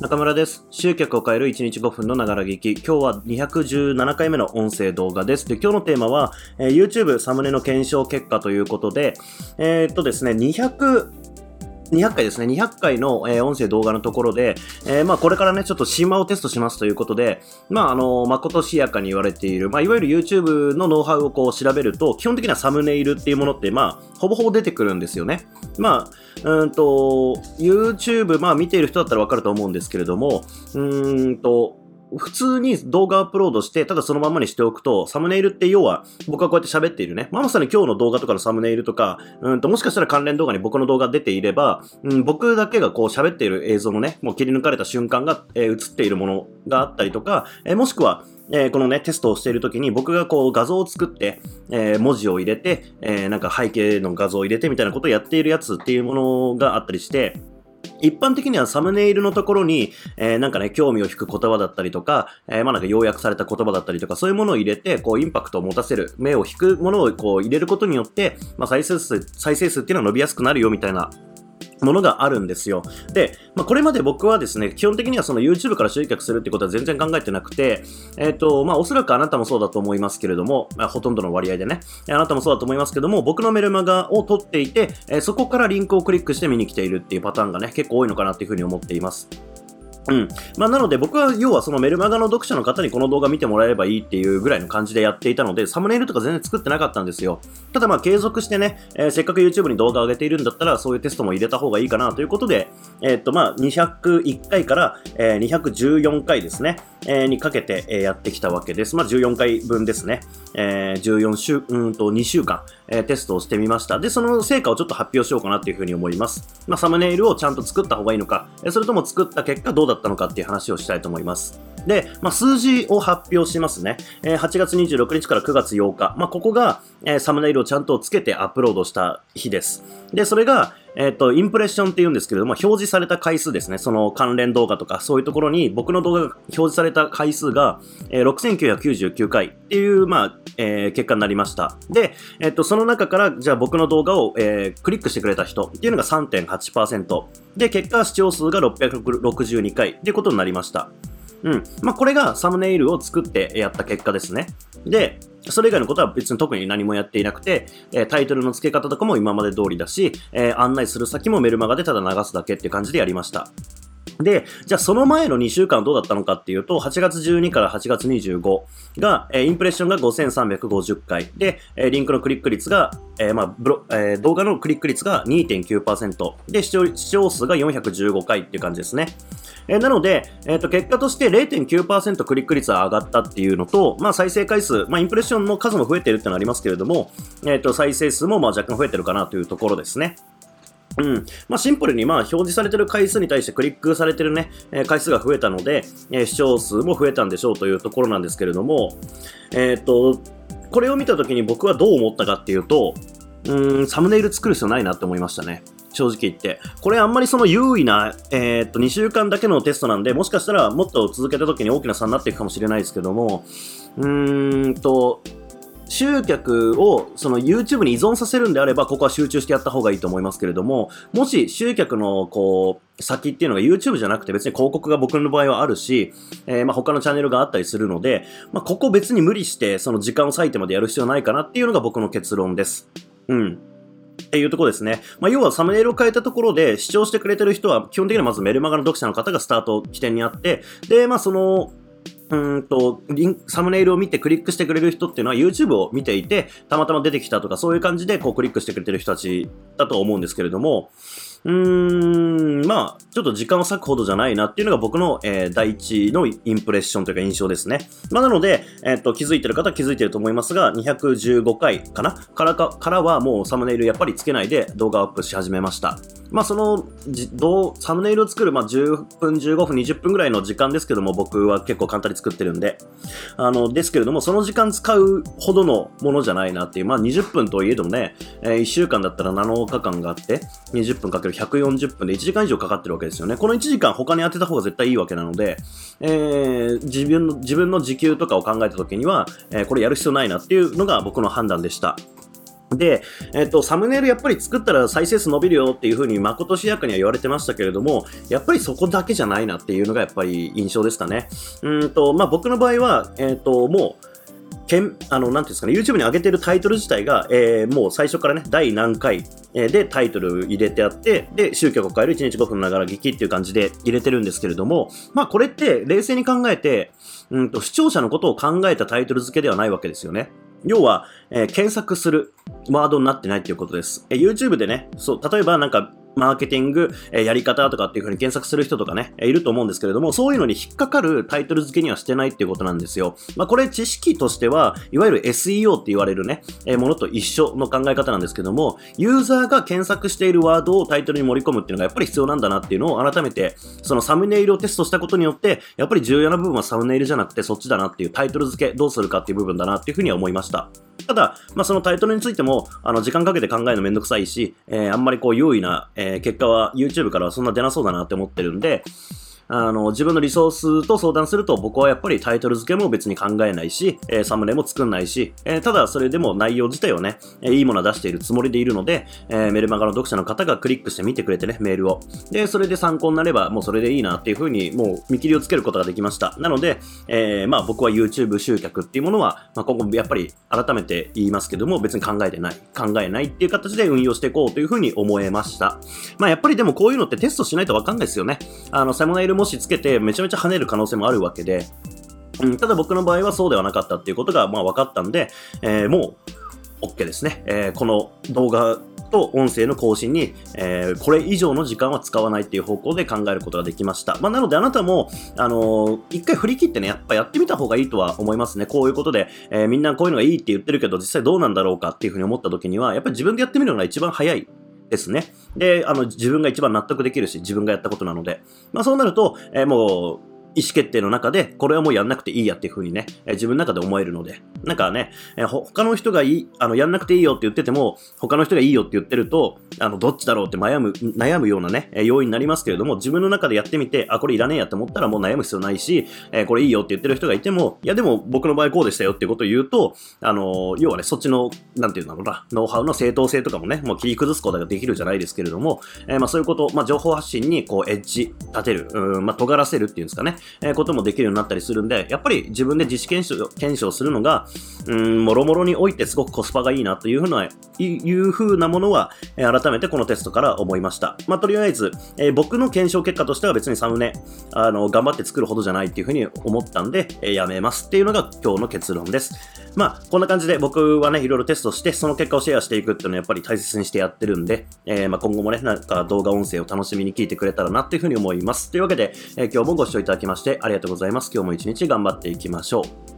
中村です。集客を変える1日5分のながら劇。今日は217回目の音声動画です。で、今日のテーマは、えー YouTube サムネの検証結果ということで、えーっとですね、200、200回ですね。200回の、えー音声動画のところで、えーまあこれからね、ちょっと神話をテストしますということで、まああの、まことしやかに言われている、まあいわゆる YouTube のノウハウをこう調べると、基本的にはサムネイルっていうものって、まあ、ほぼほぼ出てくるんですよね。まあ、うーんと、YouTube、まあ見ている人だったらわかると思うんですけれども、うーんと、普通に動画アップロードして、ただそのままにしておくと、サムネイルって要は、僕がこうやって喋っているね。まあ、まさに今日の動画とかのサムネイルとか、うんと、もしかしたら関連動画に僕の動画出ていれば、うん、僕だけがこう喋っている映像のね、もう切り抜かれた瞬間が、えー映っているものがあったりとか、えーもしくは、えーこのね、テストをしているときに僕がこう画像を作って、えー文字を入れて、えーなんか背景の画像を入れてみたいなことをやっているやつっていうものがあったりして、一般的にはサムネイルのところに、えーなんかね、興味を引く言葉だったりとか、えーまあなんか要約された言葉だったりとか、そういうものを入れて、こう、インパクトを持たせる、目を引くものをこう、入れることによって、まあ再生数、再生数っていうのは伸びやすくなるよみたいなものがあるんですよ。で、まあ、これまで僕はですね、基本的にはその YouTube から集客するってことは全然考えてなくて、えっ、と、まあ、おそらくあなたもそうだと思いますけれども、まあ、ほとんどの割合でね、あなたもそうだと思いますけども、僕のメルマガを取っていて、えそこからリンクをクリックして見に来ているっていうパターンがね、結構多いのかなっていうふうに思っています。うん。まあ、なので僕は要はそのメルマガの読者の方にこの動画見てもらえればいいっていうぐらいの感じでやっていたので、サムネイルとか全然作ってなかったんですよ。ただまあ継続してね、えーせっかく YouTube に動画上げているんだったら、そういうテストも入れた方がいいかなということで、えーっとまあ201回から、えー214回ですね、えーにかけて、えやってきたわけです。まあ14回分ですね。えー14週、うんと2週間、えテストをしてみました。で、その成果をちょっと発表しようかなっていうふうに思います。まあサムネイルをちゃんと作った方がいいのか、それとも作った結果どうだったたのかっていう話をしたいと思います。で、まあ、数字を発表しますね。えー8月26日から9月8日。まあ、ここが、えーサムネイルをちゃんとつけてアップロードした日です。で、それが、えっ、と、インプレッションって言うんですけれども、表示された回数ですね。その関連動画とか、そういうところに僕の動画が表示された回数が、え6999回っていう、まあ、え結果になりました。で、えっ、と、その中から、じゃあ僕の動画を、えークリックしてくれた人っていうのが3.8%。で、結果視聴数が662回っていうことになりました。うん。まあ、これがサムネイルを作ってやった結果ですね。で、それ以外のことは別に特に何もやっていなくて、えタイトルの付け方とかも今まで通りだし、え案内する先もメルマガでただ流すだけっていう感じでやりました。で、じゃあその前の2週間どうだったのかっていうと、8月12から8月25が、えーインプレッションが5350回。で、えーリンクのクリック率が、えーまあブロえ動画のクリック率が2.9%。で、視聴視聴数が415回っていう感じですね。えなので、えっ、と、結果として0.9%クリック率は上がったっていうのと、まあ、再生回数、まあ、インプレッションの数も増えてるってのありますけれども、えっ、と、再生数もまあ若干増えてるかなというところですね。うん。まあ、シンプルに、まあ、表示されてる回数に対してクリックされてるね、えー回数が増えたので、えー視聴数も増えたんでしょうというところなんですけれども、えっ、と、これを見たときに僕はどう思ったかっていうと、うん、サムネイル作る必要ないなって思いましたね。正直言って。これあんまりその優位な、えーっと、2週間だけのテストなんで、もしかしたらもっと続けた時に大きな差になっていくかもしれないですけども、うーんと、集客をその YouTube に依存させるんであれば、ここは集中してやった方がいいと思いますけれども、もし集客のこう、先っていうのが YouTube じゃなくて別に広告が僕の場合はあるし、えーまあ他のチャンネルがあったりするので、まあここ別に無理してその時間を割いてまでやる必要ないかなっていうのが僕の結論です。うん。っていうとこですね。まあ、要はサムネイルを変えたところで視聴してくれてる人は基本的にはまずメルマガの読者の方がスタート起点にあって、で、まあその、うんと、リンサムネイルを見てクリックしてくれる人っていうのは YouTube を見ていて、たまたま出てきたとかそういう感じでこうクリックしてくれてる人たちだと思うんですけれども、うーん、まあ、ちょっと時間を割くほどじゃないなっていうのが僕の、えー第一のインプレッションというか印象ですね。まあ、なので、えっと、気づいてる方は気づいてると思いますが、215回かな？からか、からはもうサムネイルやっぱりつけないで動画アップし始めました。まあ、その、じどうサムネイルを作る、まあ、10分、15分、20分ぐらいの時間ですけども、僕は結構簡単に作ってるんで、あの、ですけれども、その時間使うほどのものじゃないなっていう、まあ、20分といえどもね、え1週間だったら7日間があって、20分かける140分で1時間以上かかってるわけですよね。この1時間他に当てた方が絶対いいわけなので、えー自分の、自分の時給とかを考えた時には、えーこれやる必要ないなっていうのが僕の判断でした。で、えっと、サムネイルやっぱり作ったら再生数伸びるよっていうふうにまことしやかには言われてましたけれども、やっぱりそこだけじゃないなっていうのがやっぱり印象ですかね。うんと、まあ、僕の場合は、えっと、もう、けん、あの、なんていうんですかね、YouTube に上げてるタイトル自体が、えー、もう最初からね、第何回、えー、でタイトル入れてあって、で、宗教を変える1日5分ながら劇っていう感じで入れてるんですけれども、まあこれって冷静に考えて、うんと、視聴者のことを考えたタイトル付けではないわけですよね。要は、えー、検索するワードになってないということです。えー、YouTube でね、そう、例えばなんか、マーケティング、え、やり方とかっていう風に検索する人とかね、いると思うんですけれども、そういうのに引っかかるタイトル付けにはしてないっていうことなんですよ。まあ、これ知識としては、いわゆる SEO って言われるね、え、ものと一緒の考え方なんですけども、ユーザーが検索しているワードをタイトルに盛り込むっていうのがやっぱり必要なんだなっていうのを改めて、そのサムネイルをテストしたことによって、やっぱり重要な部分はサムネイルじゃなくてそっちだなっていうタイトル付けどうするかっていう部分だなっていうふうには思いました。ただ、まあ、そのタイトルについても、あの、時間かけて考えるのめんどくさいし、えー、あんまりこう、優位な、えー、結果は YouTube からはそんな出なそうだなって思ってるんで、あの、自分のリソースと相談すると僕はやっぱりタイトル付けも別に考えないし、えー、サムネも作んないし、えー、ただそれでも内容自体をね、えー、いいものを出しているつもりでいるので、えメルマガの読者の方がクリックして見てくれてね、メールを。で、それで参考になればもうそれでいいなっていうふうにもう見切りをつけることができました。なので、えまあ僕は YouTube 集客っていうものは、まあ今後やっぱり改めて言いますけども別に考えてない。考えないっていう形で運用していこうというふうに思えました。まあやっぱりでもこういうのってテストしないとわかんないですよね。あの、サムネイルもしつけてめちゃめちゃ跳ねる可能性もあるわけで、うん、ただ僕の場合はそうではなかったっていうことが、まあ分かったんで、えー、もう、OK ですね。えー、この動画と音声の更新に、えー、これ以上の時間は使わないっていう方向で考えることができました。まあ、なのであなたも、あのー、一回振り切ってね、やっぱやってみた方がいいとは思いますね。こういうことで、えー、みんなこういうのがいいって言ってるけど、実際どうなんだろうかっていうふうに思った時には、やっぱり自分でやってみるのが一番早いですね。で、あの、自分が一番納得できるし、自分がやったことなので。まあそうなると、えー、もう、意思決定の中で、これはもうやんなくていいやっていう風にね、え自分の中で思えるので、なんかね、え他の人がいい、あの、やんなくていいよって言ってても、他の人がいいよって言ってると、あの、どっちだろうって悩む、悩むようなね、え要因になりますけれども、自分の中でやってみて、あ、これいらねえやって思ったらもう悩む必要ないし、えこれいいよって言ってる人がいても、いやでも僕の場合こうでしたよってことを言うと、あの、要はね、そっちの、なんていうんだろうな、ノウハウの正当性とかもね、もう切り崩すことができるじゃないですけれども、えまあそういうこと、まあ情報発信にこうエッジ立てる、うん、まあ尖らせるっていうんですかね、えこともできるようになったりするんで、やっぱり自分で自主検証検証するのが、うん、もろもろにおいてすごくコスパがいいなというふうな、いうふうなものは、えー、改めてこのテストから思いました。まあ、とりあえず、えー、僕の検証結果としては別にサムネ、あの、頑張って作るほどじゃないっていうふうに思ったんで、えー、やめますっていうのが今日の結論です。まあ、こんな感じで僕はね、いろいろテストして、その結果をシェアしていくっていうのはやっぱり大切にしてやってるんで、えー、まあ今後もね、なんか動画音声を楽しみに聞いてくれたらなっていうふうに思います。というわけで、えー、今日もご視聴いただきましてありがとうございます。今日も一日頑張っていきましょう。